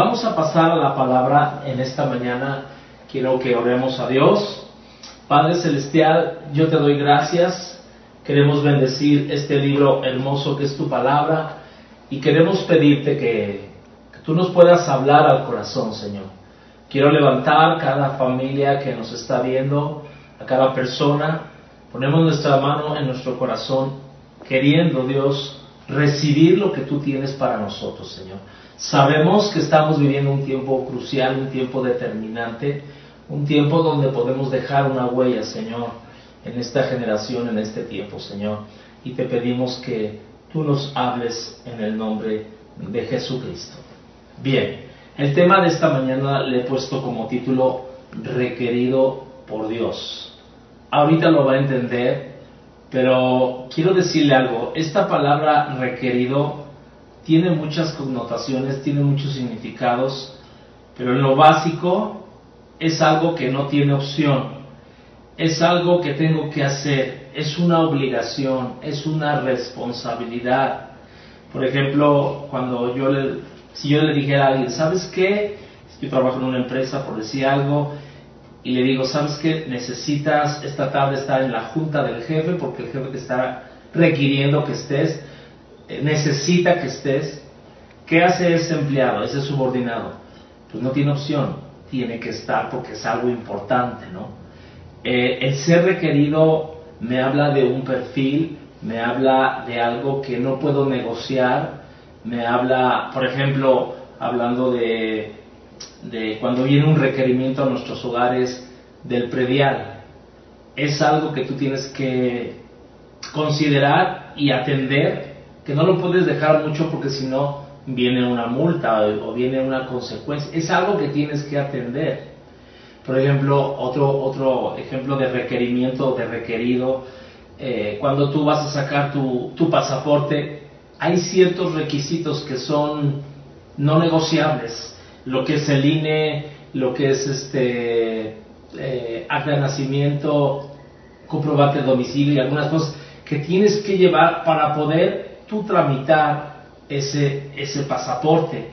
vamos a pasar a la palabra en esta mañana. Quiero que oremos a Dios. Padre Celestial, yo te doy gracias. Queremos bendecir este libro hermoso que es tu palabra y queremos pedirte que, que tú nos puedas hablar al corazón, Señor. Quiero levantar cada familia que nos está viendo, a cada persona. Ponemos nuestra mano en nuestro corazón, queriendo, Dios, recibir lo que tú tienes para nosotros, Señor. Sabemos que estamos viviendo un tiempo crucial, un tiempo determinante, un tiempo donde podemos dejar una huella, Señor, en esta generación, en este tiempo, Señor. Y te pedimos que tú nos hables en el nombre de Jesucristo. Bien, el tema de esta mañana le he puesto como título Requerido por Dios. Ahorita lo va a entender, pero quiero decirle algo. Esta palabra requerido tiene muchas connotaciones, tiene muchos significados, pero en lo básico es algo que no tiene opción, es algo que tengo que hacer, es una obligación, es una responsabilidad. Por ejemplo, cuando yo le, si yo le dijera a alguien, ¿sabes qué? Yo trabajo en una empresa, por decir algo, y le digo, ¿sabes qué? Necesitas esta tarde estar en la junta del jefe porque el jefe te está requiriendo que estés necesita que estés, ¿qué hace ese empleado, ese subordinado? Pues no tiene opción, tiene que estar porque es algo importante, ¿no? Eh, el ser requerido me habla de un perfil, me habla de algo que no puedo negociar, me habla, por ejemplo, hablando de, de cuando viene un requerimiento a nuestros hogares del predial, es algo que tú tienes que considerar y atender que no lo puedes dejar mucho porque si no viene una multa o, viene una consecuencia. Es algo que tienes que atender. Por ejemplo, otro, otro ejemplo de requerimiento, de requerido, eh, cuando tú vas a sacar tu, tu pasaporte, hay ciertos requisitos que son no negociables. Lo que es el INE, lo que es este eh, acta de nacimiento, comprobante de domicilio y algunas cosas que tienes que llevar para poder tú tramitar ese, ese pasaporte.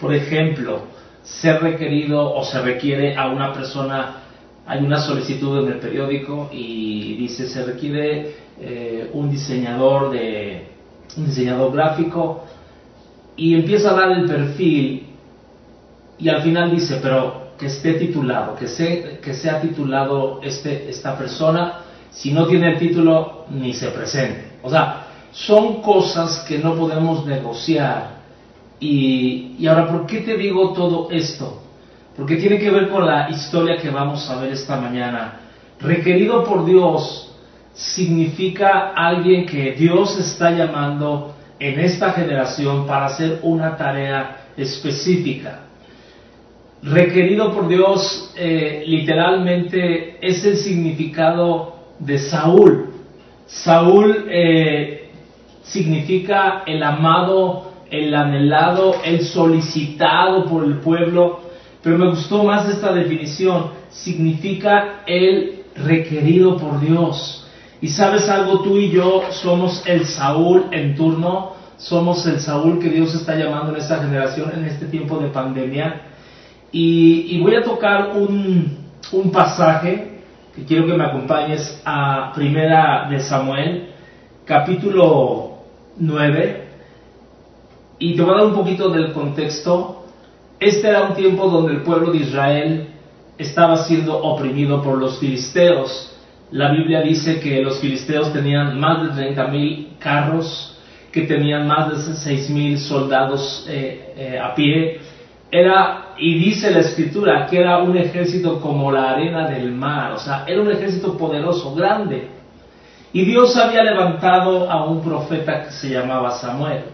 Por ejemplo, ser requerido o se requiere a una persona, hay una solicitud en el periódico y dice se requiere eh, un diseñador de un diseñador gráfico y empieza a dar el perfil y al final dice pero que esté titulado, que, se, que sea titulado este, esta persona, si no tiene el título ni se presente. O sea, son cosas que no podemos negociar. Y, ahora, ¿por qué te digo todo esto? Porque tiene que ver con la historia que vamos a ver esta mañana. Requerido por Dios significa alguien que Dios está llamando en esta generación para hacer una tarea específica. Requerido por Dios eh, literalmente es el significado de Saúl. Saúl eh, significa el amado, el anhelado, el solicitado por el pueblo, pero me gustó más esta definición, significa el requerido por Dios. Y sabes algo, tú y yo somos el Saúl en turno, somos el Saúl que Dios está llamando en esta generación, en este tiempo de pandemia. Y, voy a tocar un, un pasaje que quiero que me acompañes a Primera de Samuel, capítulo 9, y te voy a dar un poquito del contexto. Este era un tiempo donde el pueblo de Israel estaba siendo oprimido por los filisteos. La Biblia dice que los filisteos tenían más de 30.000 carros, que tenían más de 6.000 soldados eh, eh, a pie. Era, y dice la escritura, que era un ejército como la arena del mar, o sea, era un ejército poderoso, grande. Y Dios había levantado a un profeta que se llamaba Samuel.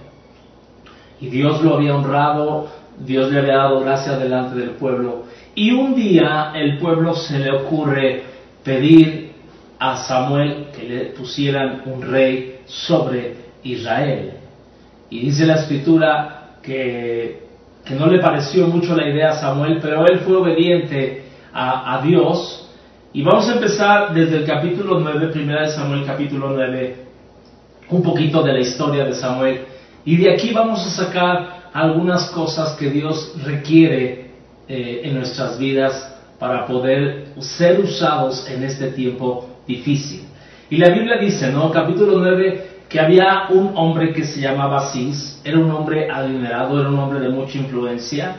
Y Dios lo había honrado, Dios le había dado gracia delante del pueblo. Y un día el pueblo se le ocurre pedir a Samuel que le pusieran un rey sobre Israel. Y dice la escritura que, que no le pareció mucho la idea a Samuel, pero él fue obediente a, Dios y vamos a empezar desde el capítulo 9, primera de Samuel, capítulo 9, un poquito de la historia de Samuel. Y de aquí vamos a sacar algunas cosas que Dios requiere eh, en nuestras vidas para poder ser usados en este tiempo difícil. Y la Biblia dice, ¿no? Capítulo 9, que había un hombre que se llamaba Cis, era un hombre adinerado, era un hombre de mucha influencia,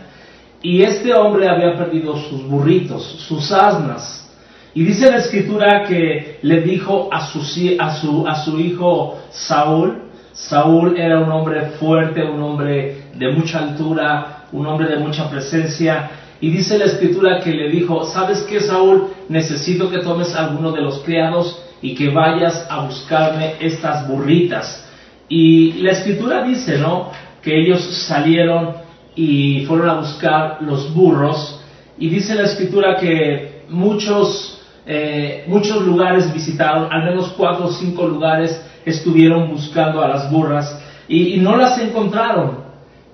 y este hombre había perdido sus burritos, sus asnas. Y dice la escritura que le dijo a su, a a hijo Saúl, Saúl era un hombre fuerte, un hombre de mucha altura, un hombre de mucha presencia, y dice la escritura que le dijo, ¿sabes qué, Saúl? Necesito que tomes alguno de los criados y que vayas a buscarme estas burritas. Y la escritura dice, ¿no? Que ellos salieron y fueron a buscar los burros. Y dice la escritura que muchos, eh, muchos lugares visitaron, al menos cuatro o cinco lugares estuvieron buscando a las burras y no las encontraron.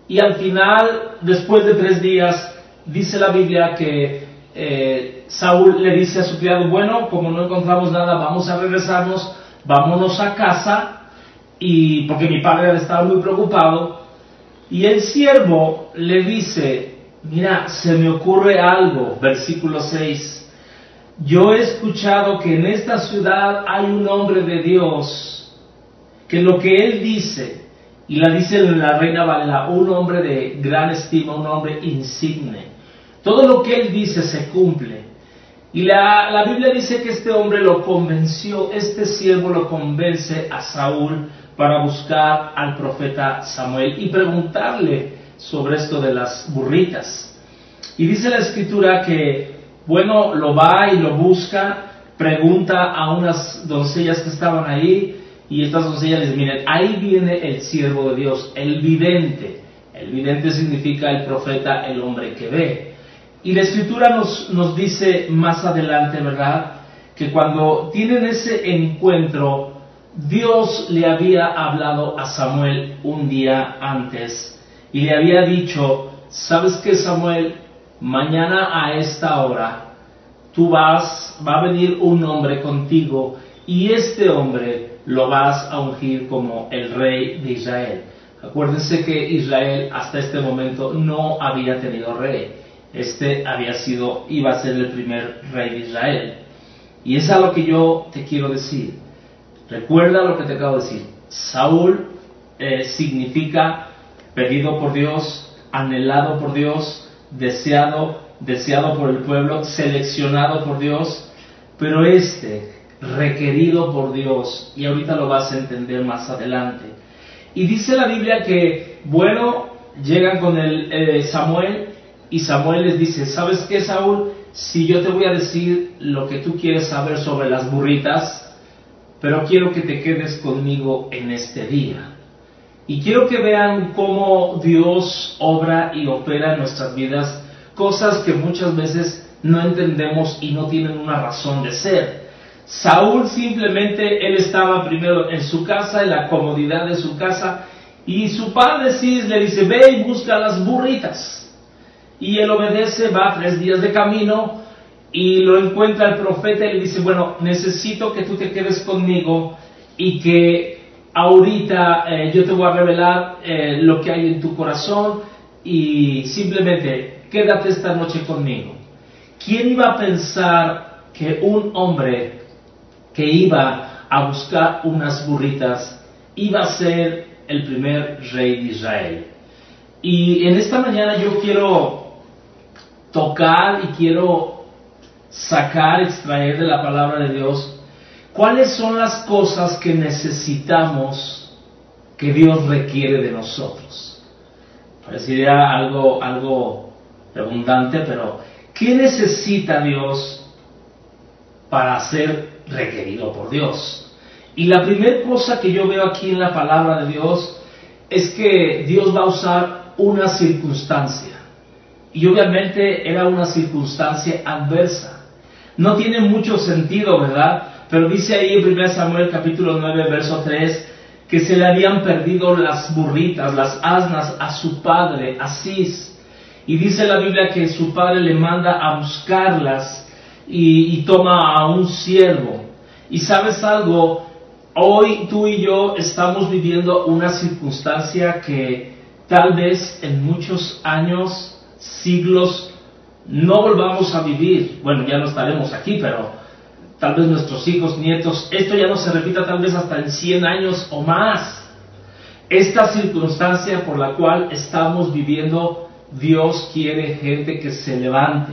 Y al final, después de tres días, dice la Biblia que eh, Saúl le dice a su criado, bueno, como no encontramos nada, vamos a regresarnos, vámonos a casa, y porque mi padre estaba muy preocupado, y el siervo le dice, mira, se me ocurre algo, versículo 6, yo he escuchado que en esta ciudad hay un hombre de Dios, que lo que él dice, y la dice la reina Valera, un hombre de gran estima, un hombre insigne, todo lo que él dice se cumple. Y la, Biblia dice que este hombre lo convenció, este siervo lo convence a Saúl para buscar al profeta Samuel y preguntarle sobre esto de las burritas. Y dice la escritura que, bueno, lo va y lo busca, pregunta a unas doncellas que estaban ahí, y estas doncellas les miren, ahí viene el siervo de Dios, el vidente. El vidente significa el profeta, el hombre que ve. Y la escritura nos, nos dice más adelante, ¿verdad? Que cuando tienen ese encuentro, Dios le había hablado a Samuel un día antes y le había dicho, ¿sabes qué Samuel? Mañana a esta hora tú vas, va a venir un hombre contigo y este hombre lo vas a ungir como el rey de Israel. Acuérdense que Israel hasta este momento no había tenido rey este había sido, iba a ser el primer rey de Israel. Y es a lo que yo te quiero decir. Recuerda lo que te acabo de decir. Saúl eh, significa pedido por Dios, anhelado por Dios, deseado, deseado por el pueblo, seleccionado por Dios, pero este requerido por Dios, y ahorita lo vas a entender más adelante. Y dice la Biblia que, bueno, llegan con el eh, Samuel y Samuel les dice, ¿sabes qué, Saúl? Si yo te voy a decir lo que tú quieres saber sobre las burritas, pero quiero que te quedes conmigo en este día. Y quiero que vean cómo Dios obra y opera en nuestras vidas cosas que muchas veces no entendemos y no tienen una razón de ser. Saúl simplemente, él estaba primero en su casa, en la comodidad de su casa, y su padre sí le dice, ve y busca las burritas. Y él obedece, va tres días de camino y lo encuentra el profeta y le dice, bueno, necesito que tú te quedes conmigo y que ahorita eh, yo te voy a revelar eh, lo que hay en tu corazón y simplemente quédate esta noche conmigo. ¿Quién iba a pensar que un hombre que iba a buscar unas burritas iba a ser el primer rey de Israel? Y en esta mañana yo quiero tocar y quiero sacar, extraer de la palabra de Dios cuáles son las cosas que necesitamos que Dios requiere de nosotros. Parecería algo, algo redundante, pero ¿qué necesita Dios para ser requerido por Dios? Y la primera cosa que yo veo aquí en la palabra de Dios es que Dios va a usar una circunstancia. Y obviamente era una circunstancia adversa. No tiene mucho sentido, ¿verdad? Pero dice ahí en 1 Samuel capítulo 9, verso 3, que se le habían perdido las burritas, las asnas a su padre, Asís. Y dice la Biblia que su padre le manda a buscarlas y, y toma a un siervo. Y sabes algo, hoy tú y yo estamos viviendo una circunstancia que tal vez en muchos años, siglos, no volvamos a vivir. Bueno, ya no estaremos aquí, pero tal vez nuestros hijos, nietos, esto ya no se repita tal vez hasta en 100 años o más. Esta circunstancia por la cual estamos viviendo, Dios quiere gente que se levante.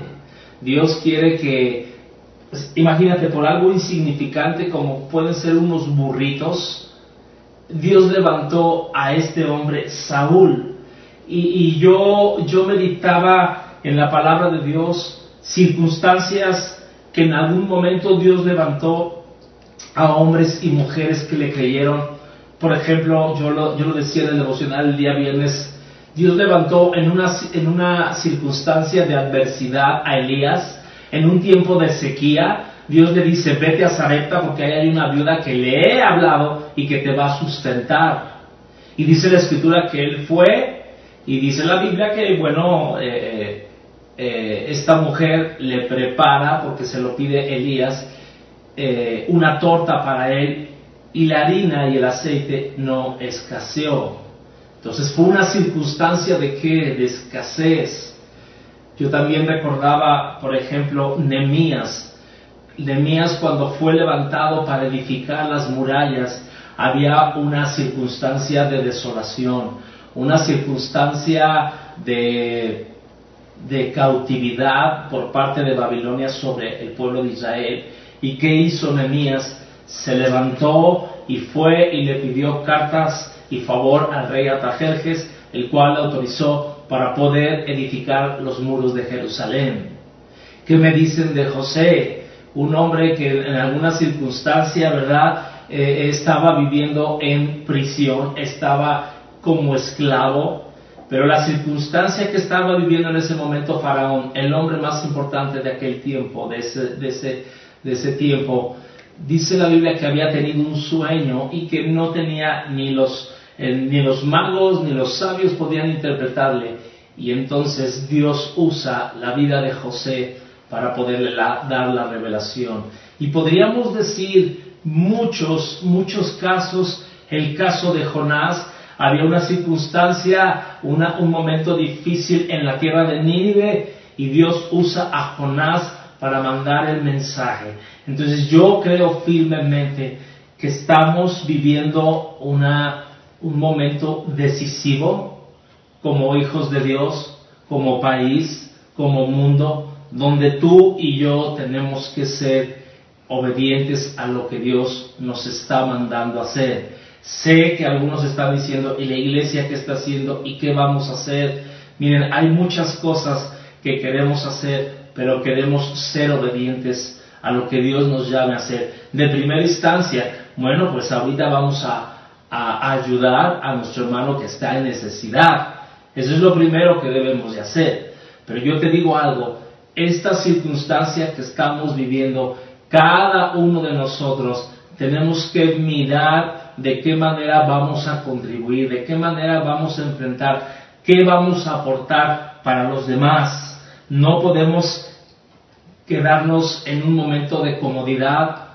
Dios quiere que, pues, imagínate, por algo insignificante como pueden ser unos burritos, Dios levantó a este hombre Saúl. Y, yo, yo meditaba en la palabra de Dios circunstancias que en algún momento Dios levantó a hombres y mujeres que le creyeron. Por ejemplo, yo lo, yo lo decía en el devocional el día viernes, Dios levantó en una, en una circunstancia de adversidad a Elías, en un tiempo de sequía, Dios le dice, vete a Zarepta porque ahí hay una viuda que le he hablado y que te va a sustentar. Y dice la escritura que él fue y dice la Biblia que, bueno, eh, eh, esta mujer le prepara, porque se lo pide Elías, eh, una torta para él y la harina y el aceite no escaseó. Entonces fue una circunstancia de qué? De escasez. Yo también recordaba, por ejemplo, Nemías, Nemías cuando fue levantado para edificar las murallas, había una circunstancia de desolación, una circunstancia de, de cautividad por parte de Babilonia sobre el pueblo de Israel. ¿Y qué hizo Nemías? Se levantó y fue y le pidió cartas y favor al rey Atajerjes, el cual le autorizó para poder edificar los muros de Jerusalén. ¿Qué me dicen de José? un hombre que en alguna circunstancia, ¿verdad?, eh, estaba viviendo en prisión, estaba como esclavo, pero la circunstancia que estaba viviendo en ese momento Faraón, el hombre más importante de aquel tiempo, de ese, de ese, de ese tiempo, dice la Biblia que había tenido un sueño y que no tenía ni los, eh, ni los magos ni los sabios podían interpretarle. Y entonces Dios usa la vida de José para poderle dar la revelación. Y podríamos decir muchos, muchos casos, el caso de Jonás, había una circunstancia, un momento difícil en la tierra de Nínive y Dios usa a Jonás para mandar el mensaje. Entonces yo creo firmemente que estamos viviendo una, un momento decisivo como hijos de Dios, como país, como mundo, donde tú y yo tenemos que ser obedientes a lo que Dios nos está mandando hacer. Sé que algunos están diciendo, ¿y la iglesia qué está haciendo? ¿Y qué vamos a hacer? Miren, hay muchas cosas que queremos hacer, pero queremos ser obedientes a lo que Dios nos llame a hacer. De primera instancia, bueno, pues ahorita vamos a, a ayudar a nuestro hermano que está en necesidad. Eso es lo primero que debemos de hacer. Pero yo te digo algo, esta circunstancia que estamos viviendo, cada uno de nosotros tenemos que mirar de qué manera vamos a contribuir, de qué manera vamos a enfrentar, qué vamos a aportar para los demás. No podemos quedarnos en un momento de comodidad,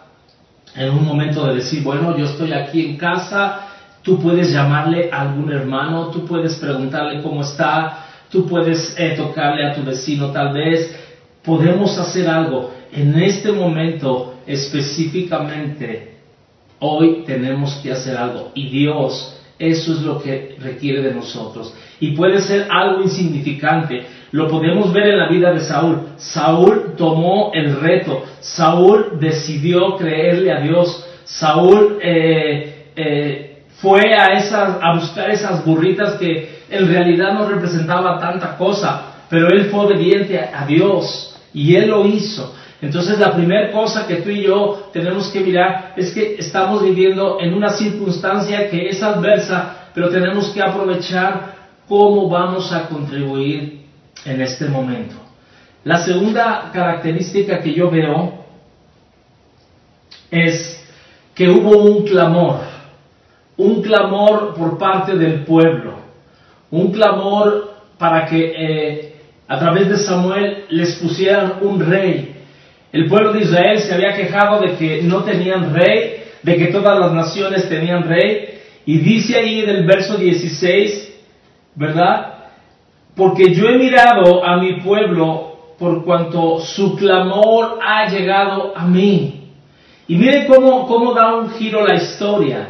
en un momento de decir, bueno, yo estoy aquí en casa, tú puedes llamarle a algún hermano, tú puedes preguntarle cómo está, tú puedes eh, tocarle a tu vecino tal vez, podemos hacer algo. En este momento específicamente, hoy tenemos que hacer algo. Y Dios, eso es lo que requiere de nosotros. Y puede ser algo insignificante. Lo podemos ver en la vida de Saúl. Saúl tomó el reto. Saúl decidió creerle a Dios. Saúl eh, eh, fue a, esas, a buscar esas burritas que en realidad no representaba tanta cosa, pero él fue obediente a Dios. Y Él lo hizo. Entonces la primera cosa que tú y yo tenemos que mirar es que estamos viviendo en una circunstancia que es adversa, pero tenemos que aprovechar cómo vamos a contribuir en este momento. La segunda característica que yo veo es que hubo un clamor, un clamor por parte del pueblo, un clamor para que eh, a través de Samuel les pusieran un rey. El pueblo de Israel se había quejado de que no tenían rey, de que todas las naciones tenían rey, y dice ahí en el verso 16 ¿verdad? Porque yo he mirado a mi pueblo por cuanto su clamor ha llegado a mí. Y mire cómo, cómo da un giro la historia.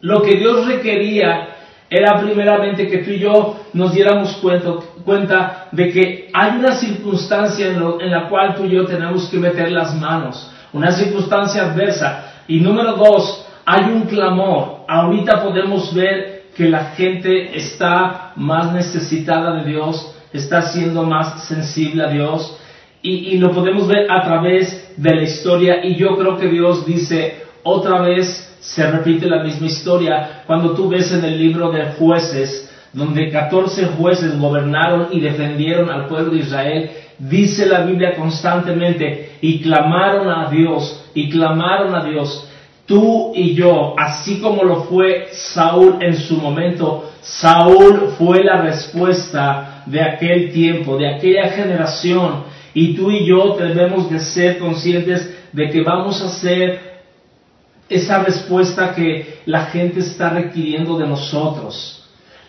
Lo que Dios requería era primeramente que tú y yo nos diéramos cuenta, cuenta de que hay una circunstancia en, en, la cual tú y yo tenemos que meter las manos, una circunstancia adversa. Y número dos, hay un clamor. Ahorita podemos ver que la gente está más necesitada de Dios, está siendo más sensible a Dios. Y, y lo podemos ver a través de la historia. Y yo creo que Dios dice otra vez, se repite la misma historia cuando tú ves en el libro de jueces, donde 14 jueces gobernaron y defendieron al pueblo de Israel, dice la Biblia constantemente, y clamaron a Dios, y clamaron a Dios. Tú y yo, así como lo fue Saúl en su momento, Saúl fue la respuesta de aquel tiempo, de aquella generación, y tú y yo debemos de ser conscientes de que vamos a ser esa respuesta que la gente está requiriendo de nosotros.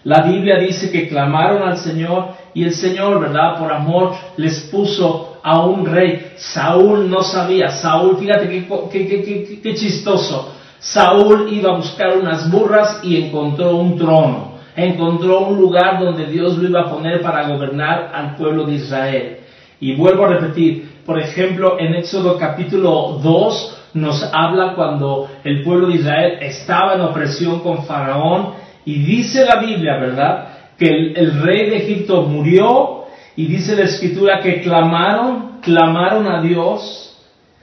La Biblia dice que clamaron al Señor y el Señor, ¿verdad? Por amor les puso a un rey. Saúl no sabía. Saúl, fíjate qué, qué, chistoso. Saúl iba a buscar unas burras y encontró un trono. Encontró un lugar donde Dios lo iba a poner para gobernar al pueblo de Israel. Y vuelvo a repetir, por ejemplo, en Éxodo capítulo 2, nos habla cuando el pueblo de Israel estaba en opresión con Faraón y dice la Biblia, ¿verdad? Que el, rey de Egipto murió y dice la escritura que clamaron, clamaron a Dios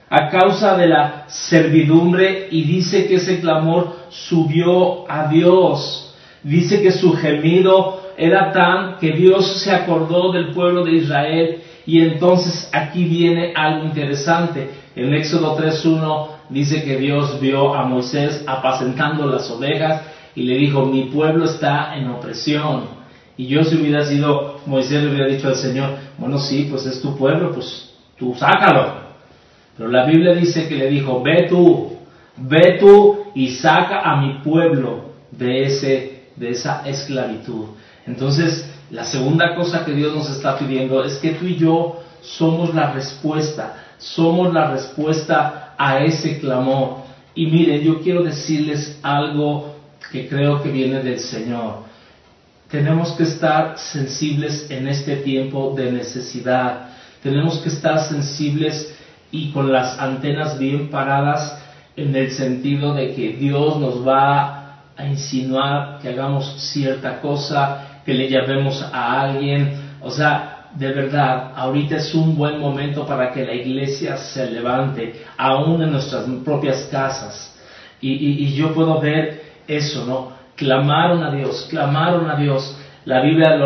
a causa de la servidumbre y dice que ese clamor subió a Dios. Dice que su gemido era tan que Dios se acordó del pueblo de Israel y entonces aquí viene algo interesante. En Éxodo 3.1 dice que Dios vio a Moisés apacentando las ovejas y le dijo, mi pueblo está en opresión. Y yo si hubiera sido Moisés le hubiera dicho al Señor, bueno sí, pues es tu pueblo, pues tú sácalo. Pero la Biblia dice que le dijo, ve tú, ve tú y saca a mi pueblo de, ese, de esa esclavitud. Entonces, la segunda cosa que Dios nos está pidiendo es que tú y yo somos la respuesta somos la respuesta a ese clamor. Y mire, yo quiero decirles algo que creo que viene del Señor. Tenemos que estar sensibles en este tiempo de necesidad. Tenemos que estar sensibles y con las antenas bien paradas en el sentido de que Dios nos va a insinuar que hagamos cierta cosa, que le llamemos a alguien. O sea, de verdad, ahorita es un buen momento para que la iglesia se levante, aún en nuestras propias casas. Y, yo puedo ver eso, ¿no? Clamaron a Dios, clamaron a Dios. La Biblia,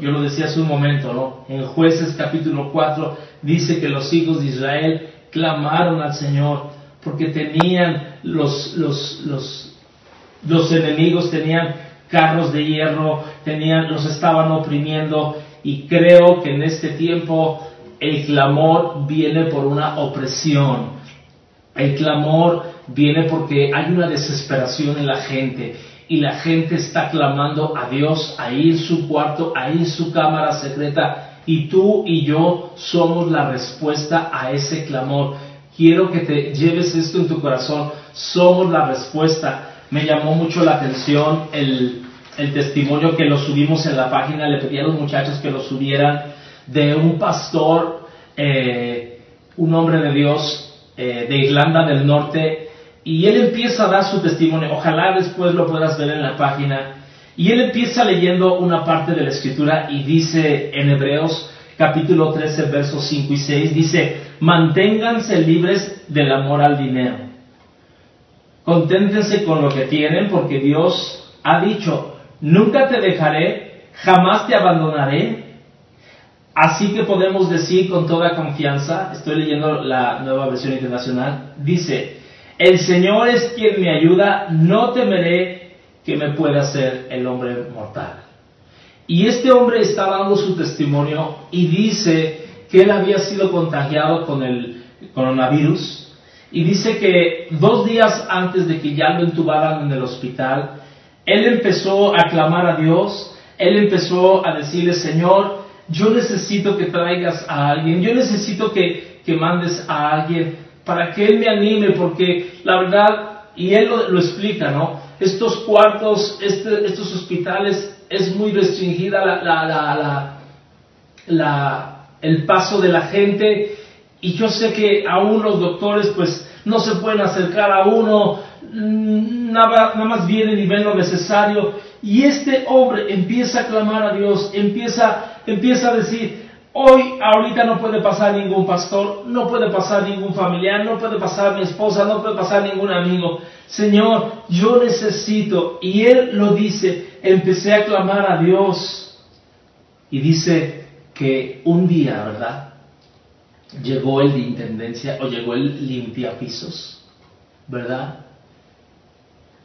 yo lo decía hace un momento, ¿no? En jueces capítulo 4 dice que los hijos de Israel clamaron al Señor porque tenían los, los, los, los enemigos, tenían carros de hierro, tenían, los estaban oprimiendo y creo que en este tiempo el clamor viene por una opresión. El clamor viene porque hay una desesperación en la gente y la gente está clamando a Dios ahí en su cuarto, ahí en su cámara secreta y tú y yo somos la respuesta a ese clamor. Quiero que te lleves esto en tu corazón, somos la respuesta. Me llamó mucho la atención el, el testimonio que lo subimos en la página, le pedí a los muchachos que lo subieran, de un pastor, eh, un hombre de Dios eh, de Irlanda del Norte, y él empieza a dar su testimonio, ojalá después lo puedas ver en la página, y él empieza leyendo una parte de la escritura y dice en Hebreos capítulo 13, versos 5 y 6, dice, manténganse libres del amor al dinero. Conténtense con lo que tienen porque Dios ha dicho, nunca te dejaré, jamás te abandonaré. Así que podemos decir con toda confianza, estoy leyendo la nueva versión internacional, dice, el Señor es quien me ayuda, no temeré que me pueda hacer el hombre mortal. Y este hombre está dando su testimonio y dice que él había sido contagiado con el coronavirus y dice que dos días antes de que ya lo intubaran en el hospital, él empezó a clamar a Dios, él empezó a decirle, Señor, yo necesito que traigas a alguien, yo necesito que, que mandes a alguien para que él me anime, porque la verdad, y él lo, explica, ¿no? Estos cuartos, este, estos hospitales, es muy restringida la, la, la, el paso de la gente, y yo sé que aún los doctores, pues, no se pueden acercar a uno, mm, nada, más vienen y ven lo necesario. Y este hombre empieza a clamar a Dios, empieza, empieza a decir, hoy, ahorita no puede pasar ningún pastor, no puede pasar ningún familiar, no puede pasar mi esposa, no puede pasar ningún amigo. Señor, yo necesito, y él lo dice, empecé a clamar a Dios. Y dice que un día, ¿verdad? llegó el de intendencia o llegó el limpiapisos, ¿verdad?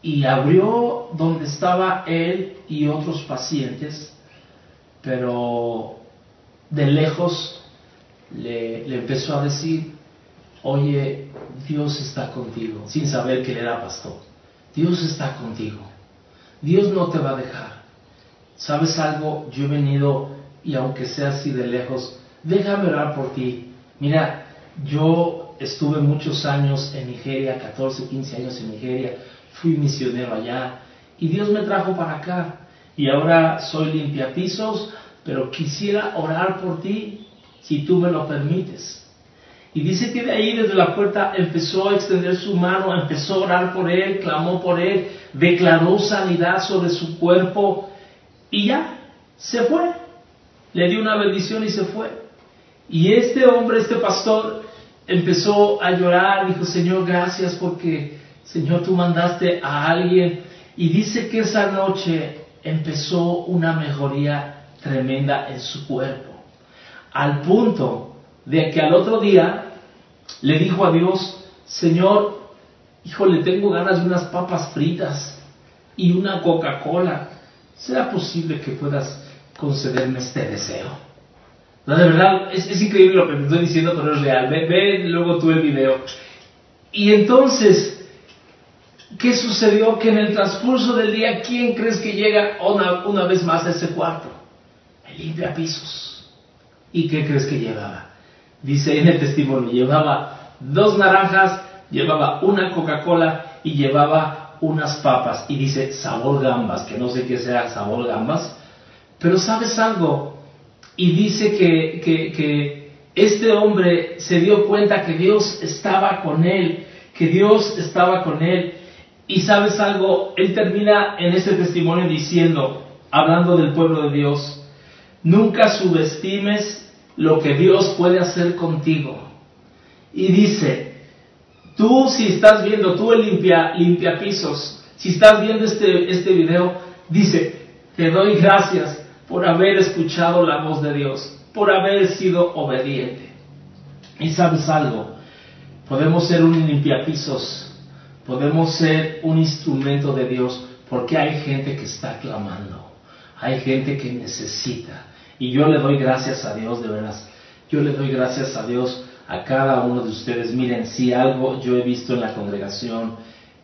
Y abrió donde estaba él y otros pacientes, pero de lejos le, empezó a decir, oye, Dios está contigo, sin saber que él era pastor. Dios está contigo. Dios no te va a dejar. ¿Sabes algo? Yo he venido y aunque sea así de lejos, déjame orar por ti. Mira, yo estuve muchos años en Nigeria, 14, 15 años en Nigeria, fui misionero allá y Dios me trajo para acá. Y ahora soy limpiapisos, pero quisiera orar por ti si tú me lo permites. Y dice que de ahí desde la puerta empezó a extender su mano, empezó a orar por él, clamó por él, declaró sanidad sobre su cuerpo y ya, se fue. Le dio una bendición y se fue. Y este hombre, este pastor, empezó a llorar, dijo, Señor, gracias porque, Señor, tú mandaste a alguien. Y dice que esa noche empezó una mejoría tremenda en su cuerpo, al punto de que al otro día le dijo a Dios, Señor, hijo, le tengo ganas de unas papas fritas y una Coca-Cola. ¿Será posible que puedas concederme este deseo? No, de verdad, es, increíble lo que te estoy diciendo, pero es real. Ve, luego tú el video. Y entonces, ¿qué sucedió? Que en el transcurso del día, ¿quién crees que llega una, una vez más a ese cuarto? El limpia pisos. ¿Y qué crees que llevaba? Dice en el testimonio, llevaba dos naranjas, llevaba una Coca-Cola y llevaba unas papas. Y dice sabor gambas, que no sé qué sea sabor gambas. Pero sabes algo, y dice que, que, este hombre se dio cuenta que Dios estaba con él, que Dios estaba con él. Y sabes algo, él termina en ese testimonio diciendo, hablando del pueblo de Dios, nunca subestimes lo que Dios puede hacer contigo. Y dice, tú si estás viendo, tú el limpia pisos, si estás viendo este, este video, dice, te doy gracias por haber escuchado la voz de Dios, por haber sido obediente. Y sabes algo, podemos ser un limpiapisos, podemos ser un instrumento de Dios, porque hay gente que está clamando, hay gente que necesita. Y yo le doy gracias a Dios, de veras, yo le doy gracias a Dios a cada uno de ustedes. Miren, si algo yo he visto en la congregación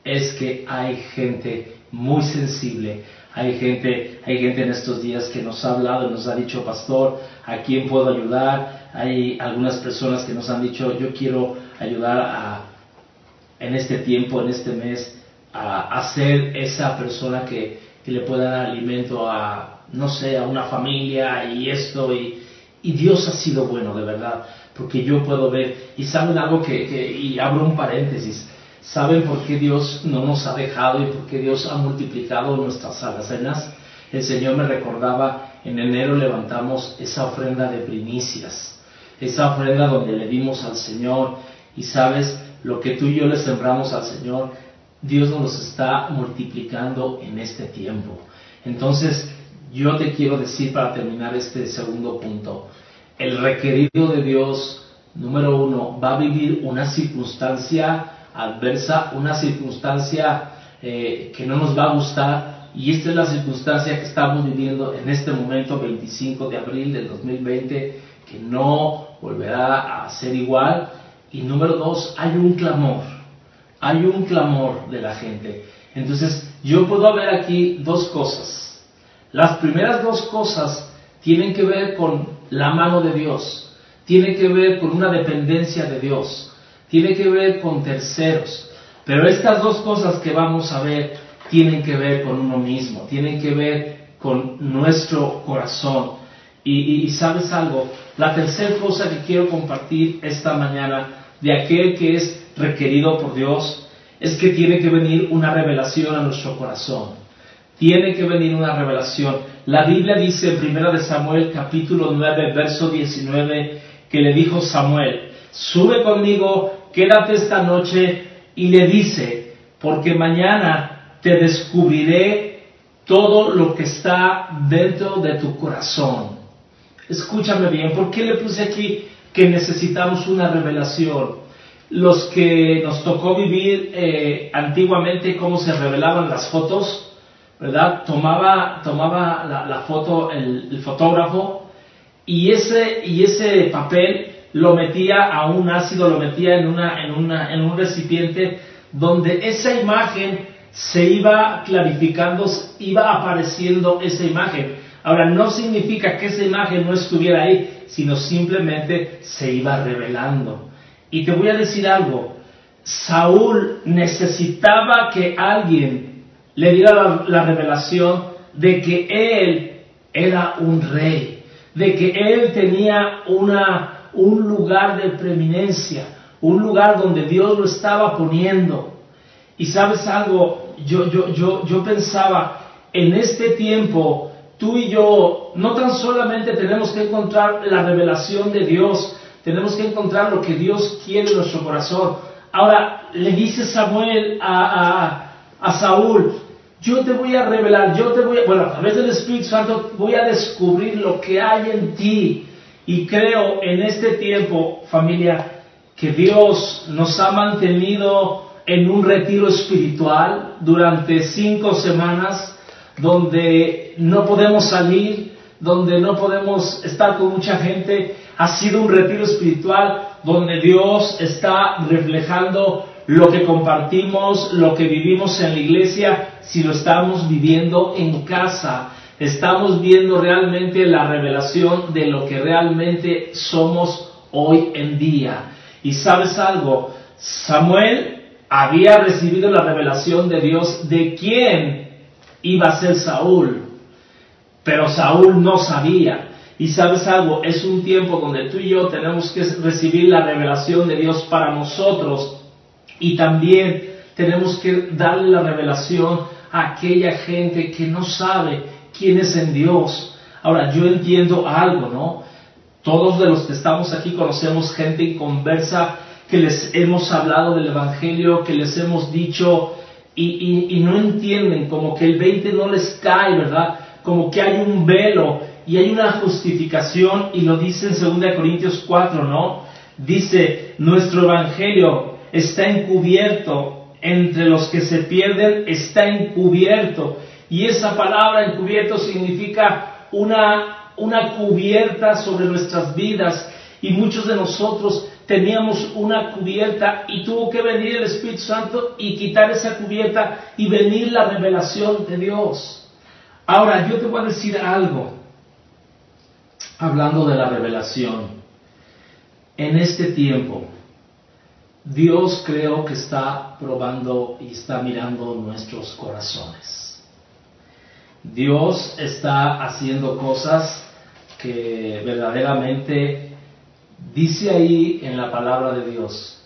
es que hay gente muy sensible, hay gente, hay gente en estos días que nos ha hablado, nos ha dicho, pastor, ¿a quién puedo ayudar? Hay algunas personas que nos han dicho, yo quiero ayudar a, en este tiempo, en este mes, a, ser esa persona que, que, le pueda dar alimento a, no sé, a una familia y esto. Y, y Dios ha sido bueno, de verdad, porque yo puedo ver, y saben algo que, que y abro un paréntesis, ¿Saben por qué Dios no nos ha dejado y por qué Dios ha multiplicado nuestras alacenas? El Señor me recordaba, en enero levantamos esa ofrenda de primicias, esa ofrenda donde le dimos al Señor y sabes, lo que tú y yo le sembramos al Señor, Dios nos está multiplicando en este tiempo. Entonces, yo te quiero decir para terminar este segundo punto, el requerido de Dios, número uno, va a vivir una circunstancia adversa, una circunstancia eh, que no nos va a gustar y esta es la circunstancia que estamos viviendo en este momento, 25 de abril del 2020, que no volverá a ser igual. Y número dos, hay un clamor, hay un clamor de la gente. Entonces, yo puedo ver aquí dos cosas. Las primeras dos cosas tienen que ver con la mano de Dios, tiene que ver con una dependencia de Dios, tiene que ver con terceros. Pero estas dos cosas que vamos a ver tienen que ver con uno mismo, tienen que ver con nuestro corazón. Y, sabes algo, la tercera cosa que quiero compartir esta mañana de aquel que es requerido por Dios es que tiene que venir una revelación a nuestro corazón. Tiene que venir una revelación. La Biblia dice en 1 de Samuel capítulo 9, verso 19, que le dijo Samuel, sube conmigo, quédate esta noche y le dice, porque mañana te descubriré todo lo que está dentro de tu corazón. Escúchame bien, ¿por qué le puse aquí que necesitamos una revelación? Los que nos tocó vivir eh, antiguamente cómo se revelaban las fotos, ¿verdad? Tomaba, tomaba la, foto el, fotógrafo y ese, y ese papel lo metía a un ácido, lo metía en, una, en, una, en un recipiente donde esa imagen se iba clarificando, iba apareciendo esa imagen. Ahora, no significa que esa imagen no estuviera ahí, sino simplemente se iba revelando. Y te voy a decir algo, Saúl necesitaba que alguien le diera la, revelación de que él era un rey, de que él tenía una, un lugar de preeminencia, un lugar donde Dios lo estaba poniendo. Y sabes algo, yo, yo, yo, yo pensaba, en este tiempo, tú y yo no tan solamente tenemos que encontrar la revelación de Dios, tenemos que encontrar lo que Dios quiere en nuestro corazón. Ahora, le dice Samuel a, a, Saúl, yo te voy a revelar, yo te voy a, bueno, a través del Espíritu Santo voy a descubrir lo que hay en ti. Y creo en este tiempo, familia, que Dios nos ha mantenido en un retiro espiritual durante cinco semanas donde no podemos salir, donde no podemos estar con mucha gente. Ha sido un retiro espiritual donde Dios está reflejando lo que compartimos, lo que vivimos en la iglesia, si lo estamos viviendo en casa. Estamos viendo realmente la revelación de lo que realmente somos hoy en día. Y sabes algo, Samuel había recibido la revelación de Dios de quién iba a ser Saúl, pero Saúl no sabía. Y sabes algo, es un tiempo donde tú y yo tenemos que recibir la revelación de Dios para nosotros y también tenemos que darle la revelación a aquella gente que no sabe quién es en Dios. Ahora, yo entiendo algo, ¿no? Todos de los que estamos aquí conocemos gente inconversa que les hemos hablado del Evangelio, que les hemos dicho y, no entienden, como que el 20 no les cae, ¿verdad? Como que hay un velo y hay una justificación y lo dice en 2 Corintios 4, ¿no? Dice, nuestro Evangelio está encubierto entre los que se pierden, está encubierto. Y esa palabra encubierto significa una, una cubierta sobre nuestras vidas. Y muchos de nosotros teníamos una cubierta y tuvo que venir el Espíritu Santo y quitar esa cubierta y venir la revelación de Dios. Ahora, yo te voy a decir algo, hablando de la revelación. En este tiempo, Dios creo que está probando y está mirando nuestros corazones. Dios está haciendo cosas que verdaderamente Dice ahí en la palabra de Dios,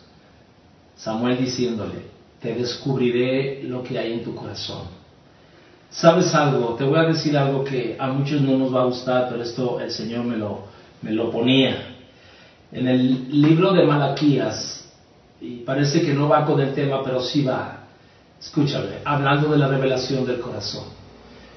Samuel diciéndole, te descubriré lo que hay en tu corazón. ¿Sabes algo? Te voy a decir algo que a muchos no nos va a gustar, pero esto el Señor me lo, me lo ponía. En el libro de Malaquías, y parece que no va con el tema, pero sí va. Escúchame, hablando de la revelación del corazón.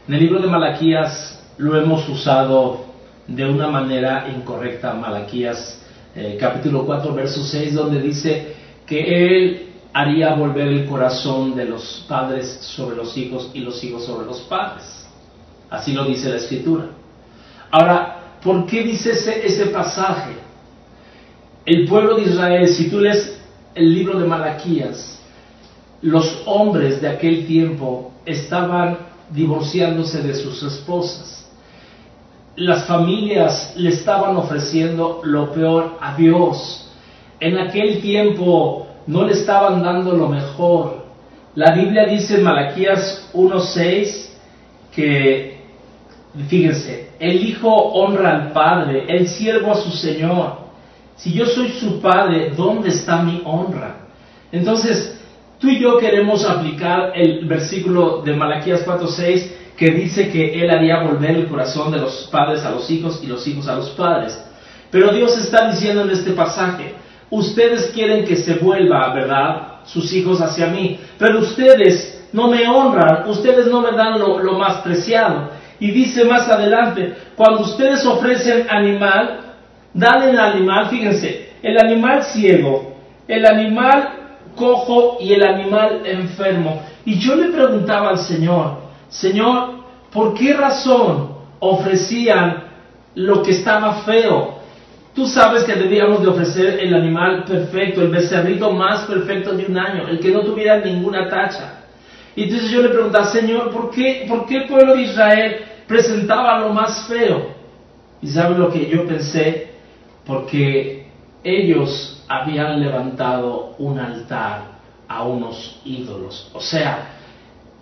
En el libro de Malaquías lo hemos usado de una manera incorrecta, Malaquías eh, capítulo 4, verso 6, donde dice que Él haría volver el corazón de los padres sobre los hijos y los hijos sobre los padres. Así lo dice la escritura. Ahora, ¿por qué dice ese, ese pasaje? El pueblo de Israel, si tú lees el libro de Malaquías, los hombres de aquel tiempo estaban divorciándose de sus esposas. Las familias le estaban ofreciendo lo peor a Dios. En aquel tiempo no le estaban dando lo mejor. La Biblia dice en Malaquías 1.6 que, fíjense, el hijo honra al padre, el siervo a su señor. Si yo soy su padre, ¿dónde está mi honra? Entonces, Tú y yo queremos aplicar el versículo de Malaquías 4:6 que dice que Él haría volver el corazón de los padres a los hijos y los hijos a los padres. Pero Dios está diciendo en este pasaje, ustedes quieren que se vuelva, ¿verdad? Sus hijos hacia mí, pero ustedes no me honran, ustedes no me dan lo, lo más preciado. Y dice más adelante, cuando ustedes ofrecen animal, dan el animal, fíjense, el animal ciego, el animal cojo y el animal enfermo. Y yo le preguntaba al Señor, Señor, ¿por qué razón ofrecían lo que estaba feo? Tú sabes que debíamos de ofrecer el animal perfecto, el becerrito más perfecto de un año, el que no tuviera ninguna tacha. Y entonces yo le preguntaba, Señor, ¿por qué, ¿por qué el pueblo de Israel presentaba lo más feo? Y sabe lo que yo pensé, porque ellos habían levantado un altar a unos ídolos. O sea,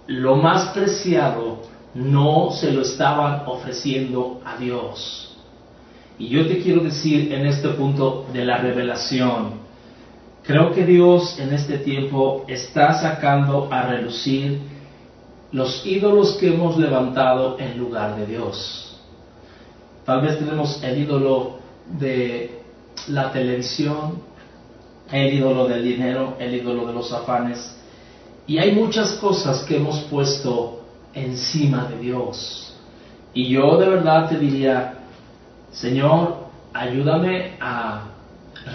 lo más preciado no se lo estaban ofreciendo a Dios. Y yo te quiero decir en este punto de la revelación, creo que Dios en este tiempo está sacando a relucir los ídolos que hemos levantado en lugar de Dios. Tal vez tenemos el ídolo de la televisión, el ídolo del dinero, el ídolo de los afanes. Y hay muchas cosas que hemos puesto encima de Dios. Y yo de verdad te diría, Señor, ayúdame a,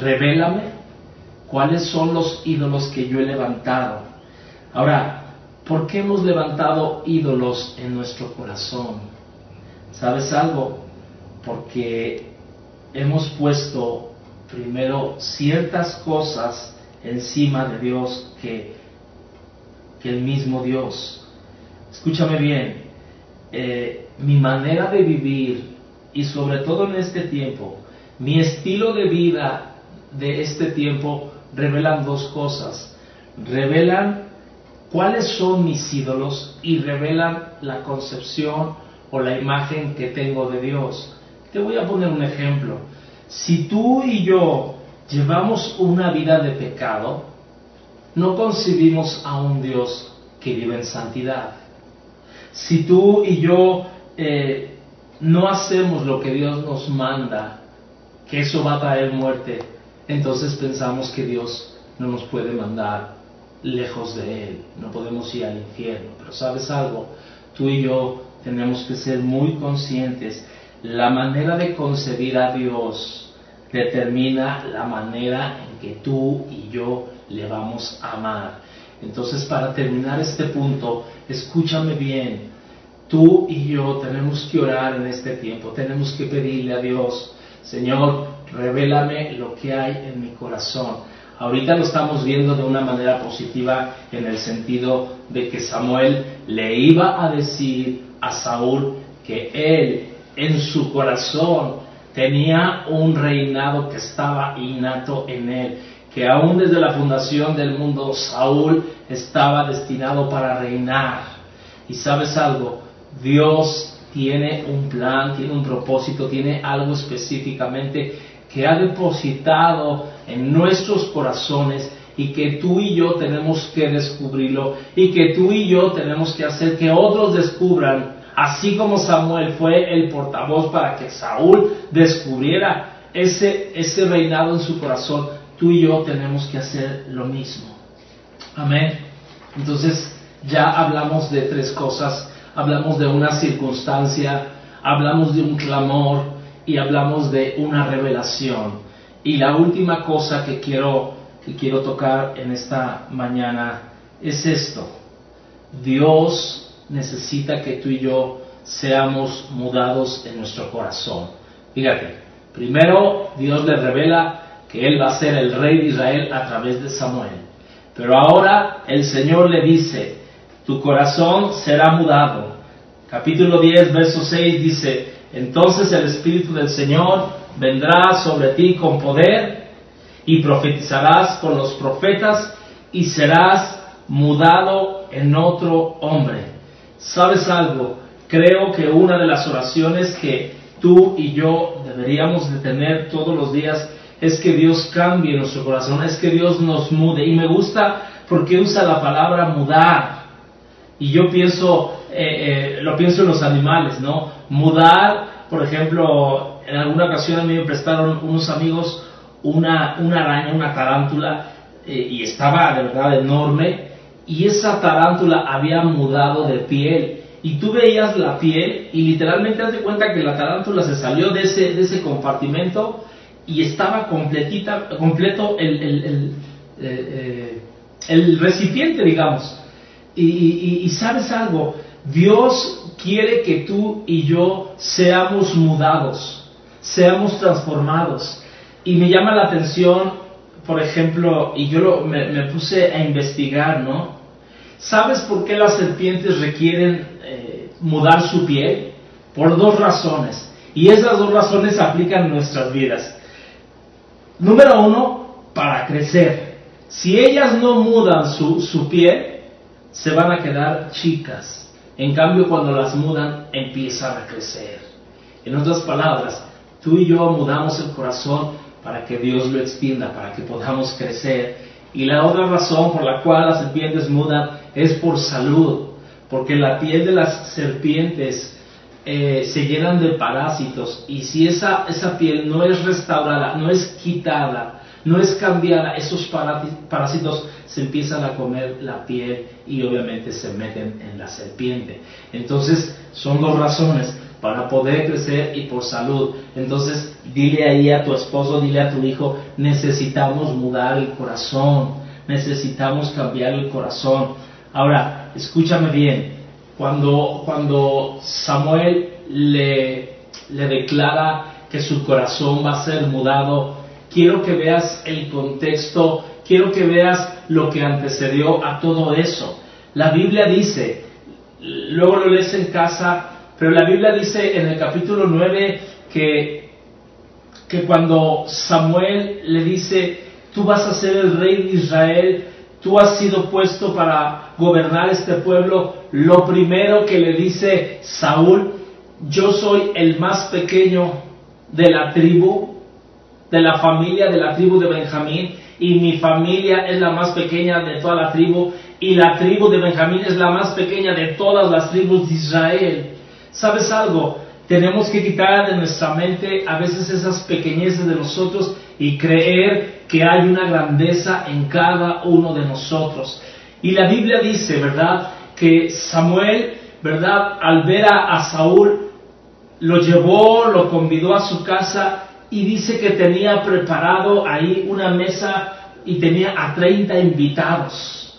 revélame cuáles son los ídolos que yo he levantado. Ahora, ¿por qué hemos levantado ídolos en nuestro corazón? ¿Sabes algo? Porque hemos puesto primero ciertas cosas encima de Dios que, que el mismo Dios. Escúchame bien, eh, mi manera de vivir y sobre todo en este tiempo, mi estilo de vida de este tiempo revelan dos cosas. Revelan cuáles son mis ídolos y revelan la concepción o la imagen que tengo de Dios. Te voy a poner un ejemplo. Si tú y yo llevamos una vida de pecado, no concebimos a un Dios que vive en santidad. Si tú y yo eh, no hacemos lo que Dios nos manda, que eso va a traer muerte, entonces pensamos que Dios no nos puede mandar lejos de Él, no podemos ir al infierno. Pero sabes algo, tú y yo tenemos que ser muy conscientes la manera de concebir a Dios determina la manera en que tú y yo le vamos a amar. Entonces, para terminar este punto, escúchame bien. Tú y yo tenemos que orar en este tiempo, tenemos que pedirle a Dios, Señor, revélame lo que hay en mi corazón. Ahorita lo estamos viendo de una manera positiva en el sentido de que Samuel le iba a decir a Saúl que él en su corazón tenía un reinado que estaba innato en él, que aún desde la fundación del mundo Saúl estaba destinado para reinar. Y sabes algo, Dios tiene un plan, tiene un propósito, tiene algo específicamente que ha depositado en nuestros corazones y que tú y yo tenemos que descubrirlo y que tú y yo tenemos que hacer que otros descubran Así como Samuel fue el portavoz para que Saúl descubriera ese, ese reinado en su corazón, tú y yo tenemos que hacer lo mismo. Amén. Entonces ya hablamos de tres cosas. Hablamos de una circunstancia, hablamos de un clamor y hablamos de una revelación. Y la última cosa que quiero, que quiero tocar en esta mañana es esto. Dios necesita que tú y yo seamos mudados en nuestro corazón. Fíjate, primero Dios le revela que Él va a ser el rey de Israel a través de Samuel. Pero ahora el Señor le dice, tu corazón será mudado. capítulo 10, verso 6 dice, entonces el Espíritu del Señor vendrá sobre ti con poder y profetizarás con los profetas y serás mudado en otro hombre. ¿Sabes algo? Creo que una de las oraciones que tú y yo deberíamos de tener todos los días es que Dios cambie nuestro corazón, es que Dios nos mude. Y me gusta porque usa la palabra mudar. Y yo pienso, eh, eh, lo pienso en los animales, ¿no? Mudar, por ejemplo, en alguna ocasión a mí me prestaron unos amigos una, una araña, una tarántula, eh, y estaba de verdad enorme, y esa tarántula había mudado de piel. Y tú veías la piel y literalmente te cuenta que la tarántula se salió de ese, de ese compartimento y estaba completita, completo el, el, el, eh, el recipiente, digamos. Y, y, sabes algo, Dios quiere que tú y yo seamos mudados, seamos transformados. Y me llama la atención, por ejemplo, y yo me, me, puse a investigar, ¿no? ¿Sabes por qué las serpientes requieren eh, mudar su piel? Por dos razones. Y esas dos razones aplican en nuestras vidas. Número uno, para crecer. Si ellas no mudan su, su piel, se van a quedar chicas. En cambio, cuando las mudan, empiezan a crecer. En otras palabras, tú y yo mudamos el corazón para que Dios lo extienda, para que podamos crecer. Y la otra razón por la cual las serpientes mudan es por salud, porque la piel de las serpientes eh, se llenan de parásitos y si esa, esa piel no es restaurada, no es quitada, no es cambiada, esos parásitos se empiezan a comer la piel y obviamente se meten en la serpiente. Entonces son dos razones para poder crecer y por salud. Entonces dile ahí a tu esposo, dile a tu hijo, necesitamos mudar el corazón, necesitamos cambiar el corazón. Ahora, escúchame bien, cuando, cuando Samuel le, le declara que su corazón va a ser mudado, quiero que veas el contexto, quiero que veas lo que antecedió a todo eso. La Biblia dice, luego lo lees en casa, pero la Biblia dice en el capítulo 9 que, que cuando Samuel le dice, tú vas a ser el rey de Israel, tú has sido puesto para gobernar este pueblo, lo primero que le dice Saúl, yo soy el más pequeño de la tribu, de la familia de la tribu de Benjamín, y mi familia es la más pequeña de toda la tribu, y la tribu de Benjamín es la más pequeña de todas las tribus de Israel. ¿Sabes algo? Tenemos que quitar de nuestra mente a veces esas pequeñeces de nosotros y creer que hay una grandeza en cada uno de nosotros. Y la Biblia dice, ¿verdad? Que Samuel, ¿verdad? Al ver a, Saúl, lo llevó, lo convidó a su casa y dice que tenía preparado ahí una mesa y tenía a 30 invitados.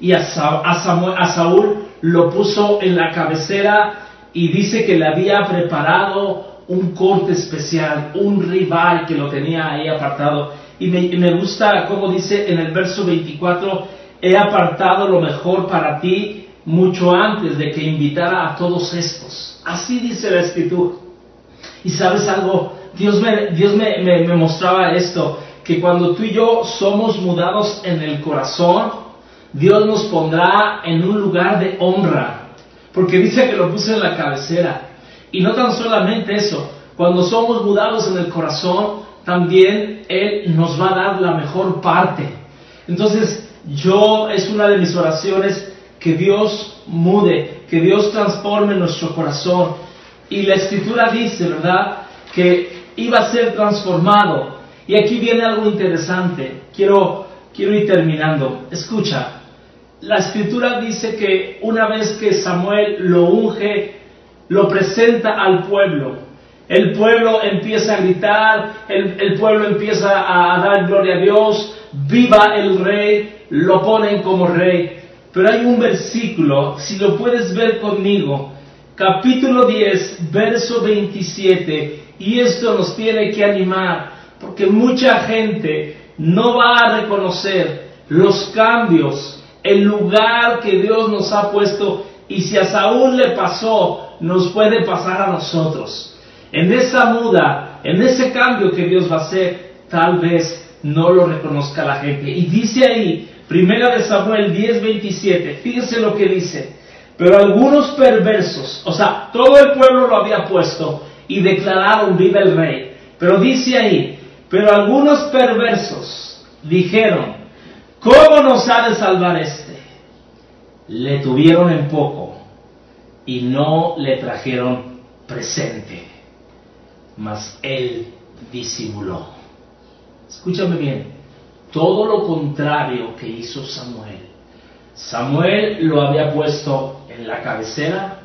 Y a, Samuel, a Saúl lo puso en la cabecera y dice que le había preparado un corte especial, un rival que lo tenía ahí apartado. Y me, gusta como dice en el verso 24, he apartado lo mejor para ti mucho antes de que invitara a todos estos. Así dice la escritura. Y sabes algo, Dios me, Dios me, me mostraba esto, que cuando tú y yo somos mudados en el corazón, Dios nos pondrá en un lugar de honra porque dice que lo puso en la cabecera. Y no tan solamente eso, cuando somos mudados en el corazón, también Él nos va a dar la mejor parte. Entonces, yo es una de mis oraciones que Dios mude, que Dios transforme nuestro corazón. Y la escritura dice, ¿verdad?, que iba a ser transformado. Y aquí viene algo interesante. Quiero, quiero ir terminando. Escucha, la escritura dice que una vez que Samuel lo unge, lo presenta al pueblo. El pueblo empieza a gritar, el, pueblo empieza a, dar gloria a Dios, viva el rey, lo ponen como rey. Pero hay un versículo, si lo puedes ver conmigo, capítulo 10, verso 27, y esto nos tiene que animar, porque mucha gente no va a reconocer los cambios el lugar que Dios nos ha puesto y si a Saúl le pasó, nos puede pasar a nosotros. En esa muda, en ese cambio que Dios va a hacer, tal vez no lo reconozca la gente. Y dice ahí, primera de Samuel 10:27, fíjense lo que dice, pero algunos perversos, o sea, todo el pueblo lo había puesto y declararon viva el rey, pero dice ahí, pero algunos perversos dijeron, ¿cómo nos ha de salvar este? Le tuvieron en poco y no le trajeron presente, mas él disimuló. Escúchame bien, todo lo contrario que hizo Samuel. Samuel lo había puesto en la cabecera,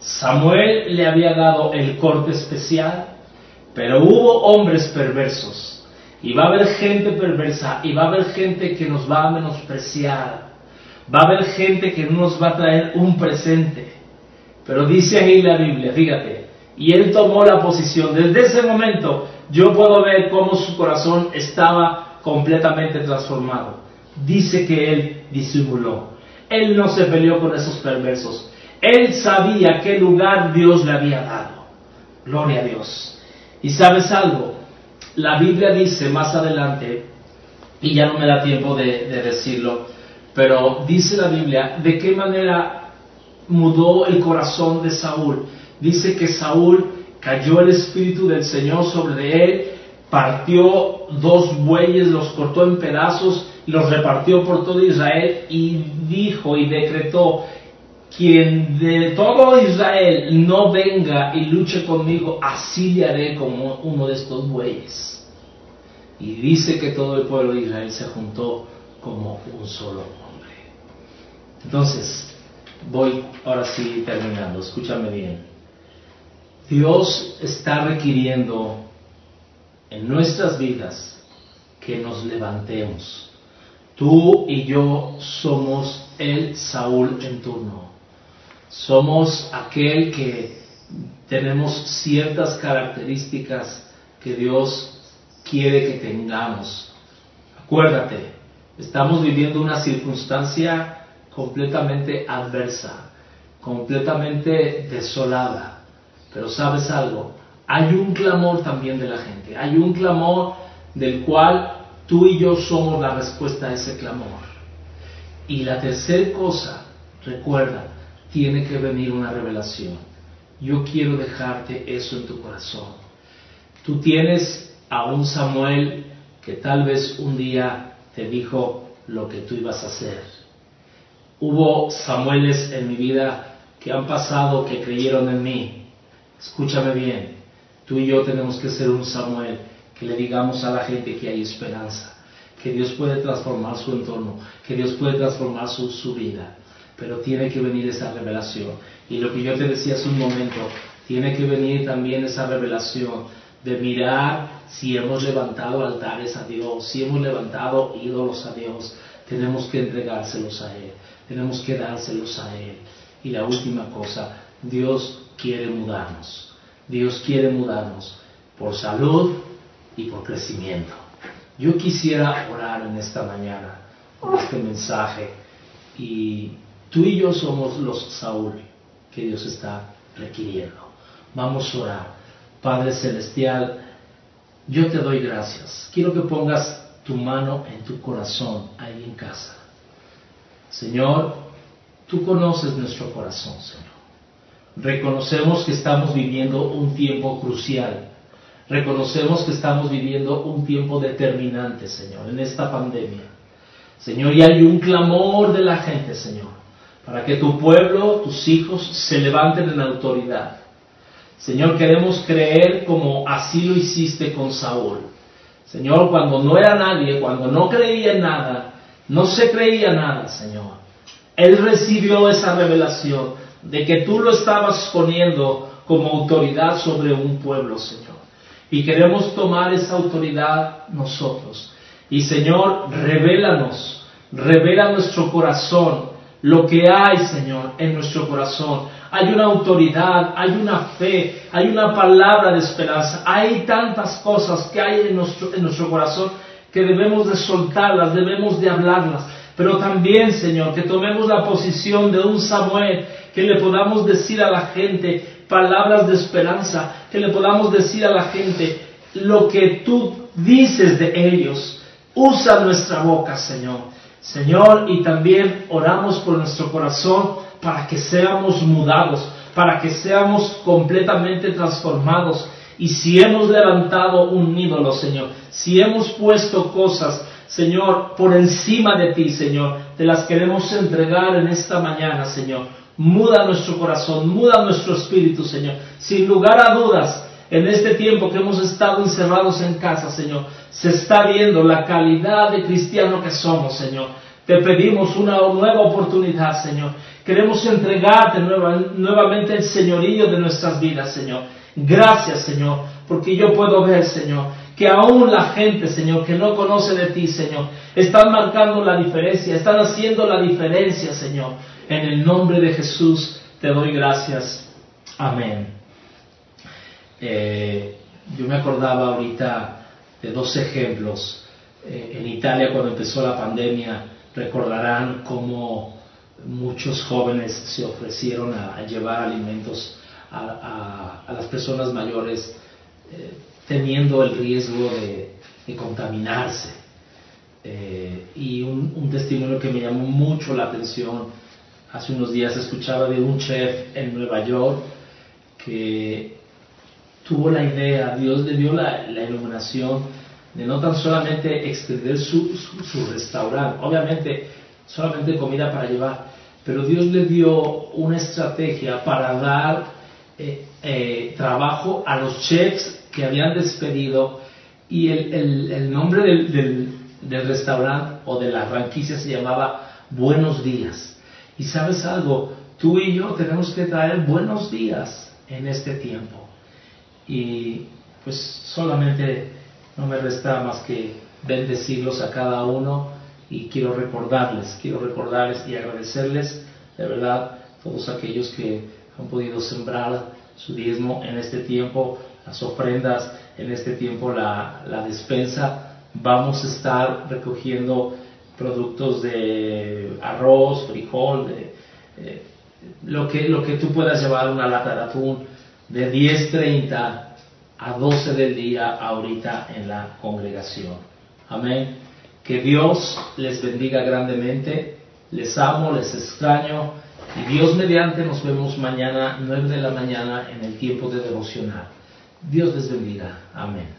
Samuel le había dado el corte especial, pero hubo hombres perversos, y va a haber gente perversa, y va a haber gente que nos va a menospreciar, va a haber gente que no nos va a traer un presente. Pero dice ahí la Biblia, fíjate, y él tomó la posición. Desde ese momento yo puedo ver cómo su corazón estaba completamente transformado. Dice que él disimuló. Él no se peleó con esos perversos. Él sabía qué lugar Dios le había dado. Gloria a Dios. Y sabes algo, la Biblia dice más adelante, y ya no me da tiempo de, de decirlo, pero dice la Biblia de qué manera mudó el corazón de Saúl. Dice que Saúl cayó el Espíritu del Señor sobre él, partió dos bueyes, los cortó en pedazos, los repartió por todo Israel y dijo y decretó, quien de todo Israel no venga y luche conmigo, así le haré como uno de estos bueyes. Y dice que todo el pueblo de Israel se juntó como un solo hombre. Entonces, voy ahora sí terminando, escúchame bien. Dios está requiriendo en nuestras vidas que nos levantemos. Tú y yo somos el Saúl en turno. Somos aquel que tenemos ciertas características que Dios quiere que tengamos. Acuérdate, estamos viviendo una circunstancia completamente adversa, completamente desolada pero sabes algo, hay un clamor también de la gente, hay un clamor del cual tú y yo somos la respuesta a ese clamor. Y la tercera cosa, recuerda, tiene que venir una revelación. Yo quiero dejarte eso en tu corazón. Tú tienes a un Samuel que tal vez un día te dijo lo que tú ibas a hacer. Hubo Samueles en mi vida que han pasado, que creyeron en mí, Escúchame bien, tú y yo tenemos que ser un Samuel, que le digamos a la gente que hay esperanza, que Dios puede transformar su entorno, que Dios puede transformar su, su vida, pero tiene que venir esa revelación. Y lo que yo te decía hace un momento, tiene que venir también esa revelación de mirar si hemos levantado altares a Dios, si hemos levantado ídolos a Dios, tenemos que entregárselos a Él, tenemos que dárselos a Él. Y la última cosa, Dios quiere mudarnos. Dios quiere mudarnos por salud y por crecimiento. Yo quisiera orar en esta mañana con este mensaje y tú y yo somos los Saúl que Dios está requiriendo. Vamos a orar. Padre Celestial, yo te doy gracias. Quiero que pongas tu mano en tu corazón ahí en casa. Señor, tú conoces nuestro corazón, Señor. Reconocemos que estamos viviendo un tiempo crucial. Reconocemos que estamos viviendo un tiempo determinante, Señor, en esta pandemia. Señor, y hay un clamor de la gente, Señor, para que tu pueblo, tus hijos, se levanten en autoridad. Señor, queremos creer como así lo hiciste con Saúl. Señor, cuando no era nadie, cuando no creía en nada, no se creía nada, Señor. Él recibió esa revelación de que tú lo estabas poniendo como autoridad sobre un pueblo, Señor. Y queremos tomar esa autoridad nosotros. Y Señor, revélanos, revela nuestro corazón, lo que hay, Señor, en nuestro corazón. Hay una autoridad, hay una fe, hay una palabra de esperanza, hay tantas cosas que hay en nuestro, en nuestro corazón que debemos de soltarlas, debemos de hablarlas, Pero también, Señor, que tomemos la posición de un Samuel, que le podamos decir a la gente palabras de esperanza, que le podamos decir a la gente lo que tú dices de ellos. Usa nuestra boca, Señor. Señor, y también oramos por nuestro corazón para que seamos mudados, para que seamos completamente transformados. Y si hemos levantado un ídolo, Señor, si hemos puesto cosas, Señor, por encima de ti, Señor, te las queremos entregar en esta mañana, Señor. Muda nuestro corazón, muda nuestro espíritu, Señor. Sin lugar a dudas, en este tiempo que hemos estado encerrados en casa, Señor, se está viendo la calidad de cristiano que somos, Señor. Te pedimos una nueva oportunidad, Señor. Queremos entregarte nuevamente el señorío de nuestras vidas, Señor. Gracias, Señor, porque yo puedo ver, Señor, que aún la gente, Señor, que no conoce de ti, Señor, están marcando la diferencia, están haciendo la diferencia, Señor. En el nombre de Jesús te doy gracias. Amén. Eh, yo me acordaba ahorita de dos ejemplos. Eh, en Italia, cuando empezó la pandemia, recordarán cómo muchos jóvenes se ofrecieron a, llevar alimentos a, las personas mayores, eh, teniendo el riesgo de, contaminarse. y un, un, testimonio que me llamó mucho la atención, hace unos días escuchaba de un chef en Nueva York que tuvo la idea, Dios le dio la, iluminación de no tan solamente extender su, restaurante, obviamente solamente comida para llevar, pero Dios le dio una estrategia para dar eh, eh, trabajo a los chefs que habían despedido y el, nombre del, del restaurante o de la franquicia se llamaba Buenos Días. Y sabes algo, tú y yo tenemos que traer buenos días en este tiempo. Y pues solamente no me resta más que bendecirlos a cada uno y quiero recordarles, quiero recordarles y agradecerles de verdad todos aquellos que han podido sembrar su diezmo en este tiempo, las ofrendas en este tiempo, la, la despensa. Vamos a estar recogiendo productos de arroz, frijol, eh, lo, que, lo que tú puedas llevar, una lata de atún, de 10.30 a 12 del día ahorita en la congregación. Amén. Que Dios les bendiga grandemente. Les amo, les extraño. Y Dios mediante nos vemos mañana 9 de la mañana en el tiempo de devocional. Dios les bendiga. Amén.